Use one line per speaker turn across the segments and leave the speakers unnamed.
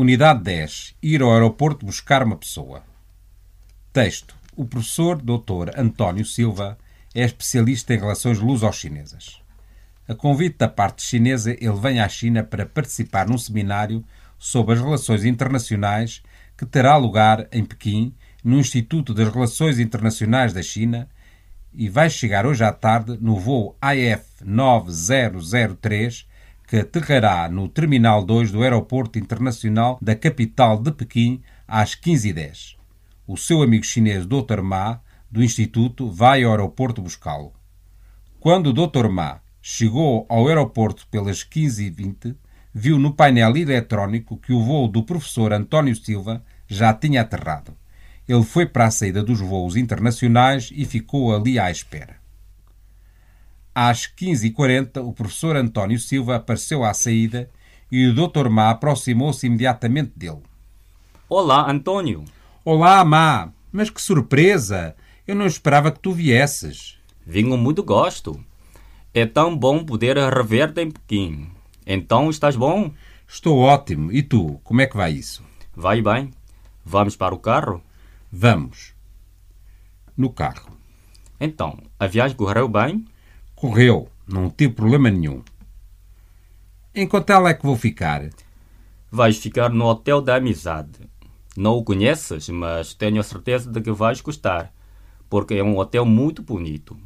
Unidade 10. Ir ao aeroporto buscar uma pessoa. Texto. O professor Dr. António Silva é especialista em relações luso-chinesas. A convite da parte chinesa, ele vem à China para participar num seminário sobre as relações internacionais que terá lugar em Pequim, no Instituto das Relações Internacionais da China, e vai chegar hoje à tarde no voo AF 9003 que aterrará no Terminal 2 do Aeroporto Internacional da capital de Pequim às 15h10. O seu amigo chinês Dr. Ma, do Instituto, vai ao aeroporto buscá-lo. Quando o Dr. Ma chegou ao aeroporto pelas 15h20, viu no painel eletrónico que o voo do professor António Silva já tinha aterrado. Ele foi para a saída dos voos internacionais e ficou ali à espera. Às 15h40, o professor António Silva apareceu à saída e o Dr. Má aproximou-se imediatamente dele.
Olá, Antônio.
Olá, Má. Mas que surpresa! Eu não esperava que tu viesses.
Vim com muito gosto. É tão bom poder rever-te em Pequim. Então, estás bom?
Estou ótimo. E tu, como é que vai isso?
Vai bem. Vamos para o carro?
Vamos. No carro.
Então, a viagem correu bem?
Correu, não tive problema nenhum. Em quanto ela é que vou ficar?
Vais ficar no Hotel da Amizade. Não o conheces, mas tenho a certeza de que vais gostar, porque é um hotel muito bonito.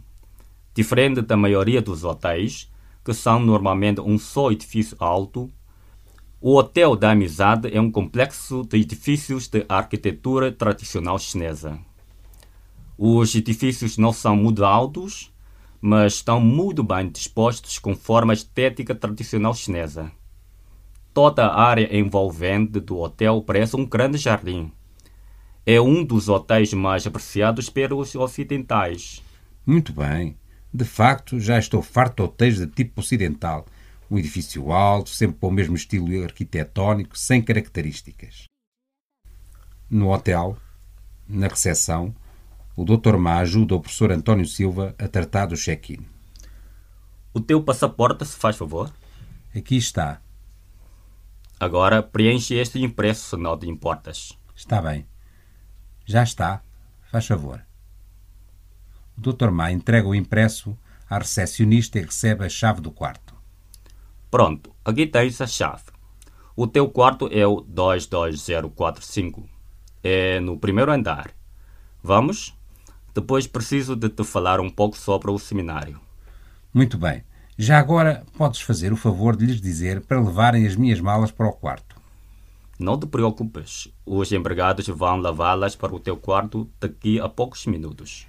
Diferente da maioria dos hotéis, que são normalmente um só edifício alto, o Hotel da Amizade é um complexo de edifícios de arquitetura tradicional chinesa. Os edifícios não são muito altos, mas estão muito bem dispostos conforme a estética tradicional chinesa. Toda a área envolvente do hotel parece um grande jardim. É um dos hotéis mais apreciados pelos ocidentais.
Muito bem. De facto, já estou farto de hotéis de tipo ocidental. Um edifício alto, sempre com o mesmo estilo arquitetónico, sem características. No hotel, na recepção, o Dr. Má ajuda o professor António Silva a tratar do check-in.
O teu passaporte, se faz favor?
Aqui está.
Agora preenche este impresso, se não te importas.
Está bem. Já está. Faz favor. O Dr. Má entrega o impresso à recepcionista e recebe a chave do quarto.
Pronto, aqui tens a chave. O teu quarto é o 22045. É no primeiro andar. Vamos? Depois preciso de te falar um pouco sobre o seminário.
Muito bem. Já agora podes fazer o favor de lhes dizer para levarem as minhas malas para o quarto.
Não te preocupes. Os empregados vão levá-las para o teu quarto daqui a poucos minutos.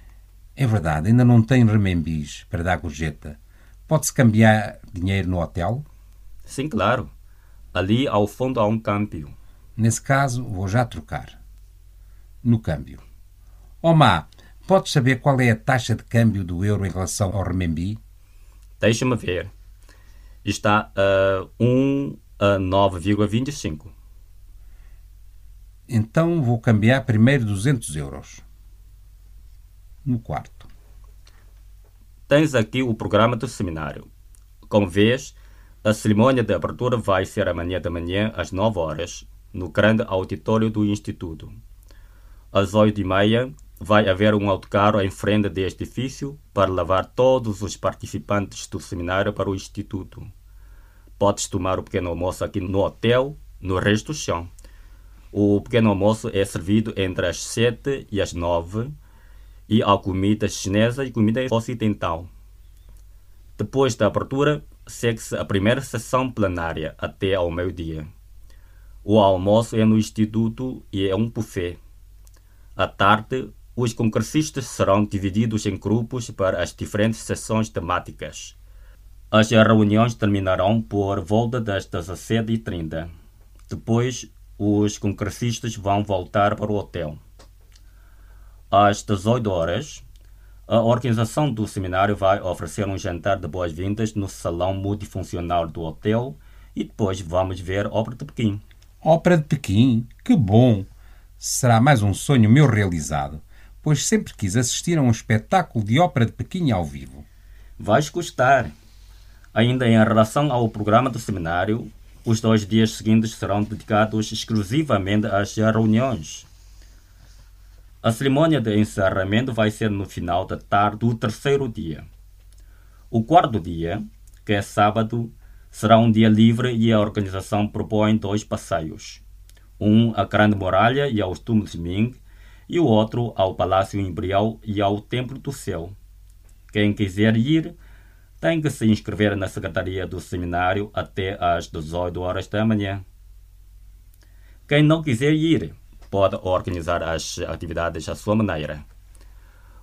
É verdade, ainda não tenho remembis para dar gorjeta. Pode-se cambiar dinheiro no hotel?
Sim, claro. Ali ao fundo há um câmbio.
Nesse caso, vou já trocar. No câmbio. Omar, Podes saber qual é a taxa de câmbio do euro em relação ao renminbi?
Deixa-me ver. Está a 1 a 9,25.
Então vou cambiar primeiro 200 euros. No quarto.
Tens aqui o programa do seminário. Como vês, a cerimônia de abertura vai ser amanhã de manhã às 9 horas, no grande auditório do Instituto. Às 8 e meia, vai haver um autocarro em frente deste edifício para levar todos os participantes do seminário para o Instituto. Podes tomar o pequeno almoço aqui no hotel, no resto do chão. O pequeno almoço é servido entre as 7 e as 9 e há comida chinesa e comida ocidental. Depois da abertura, segue-se a primeira sessão plenária até ao meio-dia. O almoço é no Instituto e é um buffet. À tarde, os congressistas serão divididos em grupos para as diferentes sessões temáticas. As reuniões terminarão por volta das 17h30. Depois, os congressistas vão voltar para o hotel. Às 18 horas, a organização do seminário vai oferecer um jantar de boas-vindas no salão multifuncional do hotel e depois vamos ver Ópera de Pequim.
Ópera de Pequim? Que bom! Será mais um sonho meu realizado pois sempre quis assistir a um espetáculo de ópera de Pequim ao vivo.
Vais gostar. Ainda em relação ao programa do seminário, Os dois dias seguintes serão dedicados exclusivamente às reuniões. A cerimônia de encerramento vai ser no final da tarde do terceiro dia. O quarto dia, que é sábado, será um dia livre e a organização propõe dois passeios. Um à Grande Muralha e aos túmulos Ming, e o outro ao Palácio Imperial e ao Templo do Céu. Quem quiser ir, tem que se inscrever na secretaria do seminário até às 18 horas da manhã. Quem não quiser ir, pode organizar as atividades à sua maneira.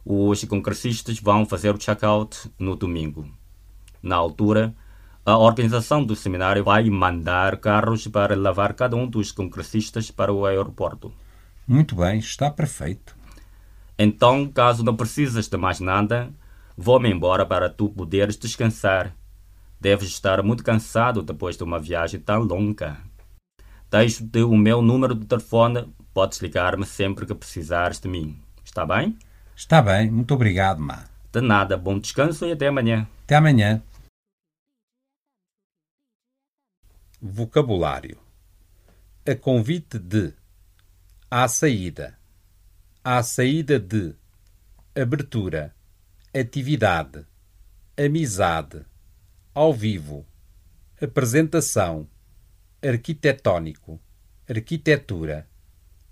Os congressistas vão fazer o check-out no domingo. Na altura, a organização do seminário vai mandar carros para levar cada um dos congressistas para o aeroporto.
Muito bem, está perfeito.
Então, caso não precisas de mais nada, vou-me embora para tu poderes descansar. Deves estar muito cansado depois de uma viagem tão longa. Deixo-te o meu número de telefone. Podes ligar-me sempre que precisares de mim. Está bem?
Está bem, muito obrigado, Má.
De nada, bom descanso e até amanhã.
Até amanhã. Vocabulário: A convite de, à saída, à saída de, abertura, atividade, amizade, ao vivo, apresentação, arquitetónico, arquitetura,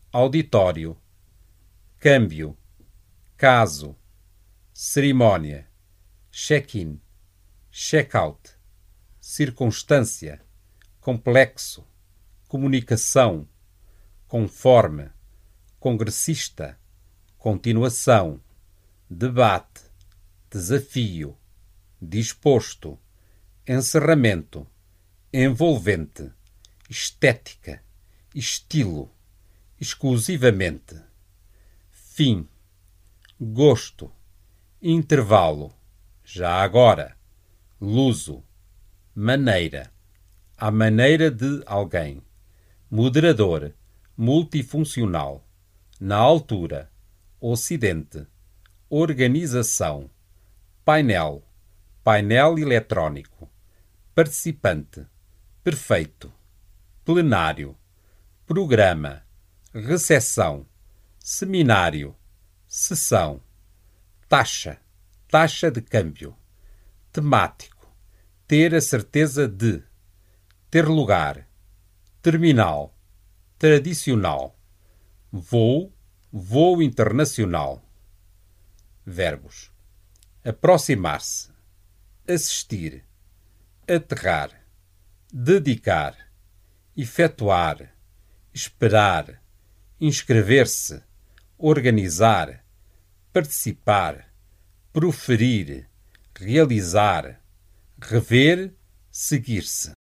auditório, câmbio, caso, cerimónia, check-in, check-out, circunstância, complexo, comunicação, conforme, congressista, continuação, debate, desafio, disposto, encerramento, envolvente, estética, estilo, exclusivamente, fim, gosto, intervalo, já agora, luso, maneira, à maneira de alguém, moderador, multifuncional, na altura, ocidente, organização, painel, painel eletrónico, participante, perfeito, plenário, programa, recessão, seminário, sessão, taxa, taxa de câmbio, temático, ter a certeza de, ter lugar, terminal, tradicional, voo, voo internacional. Verbos: aproximar-se, assistir, aterrar, dedicar, efetuar, esperar, inscrever-se, organizar, participar, proferir, realizar, rever, seguir-se.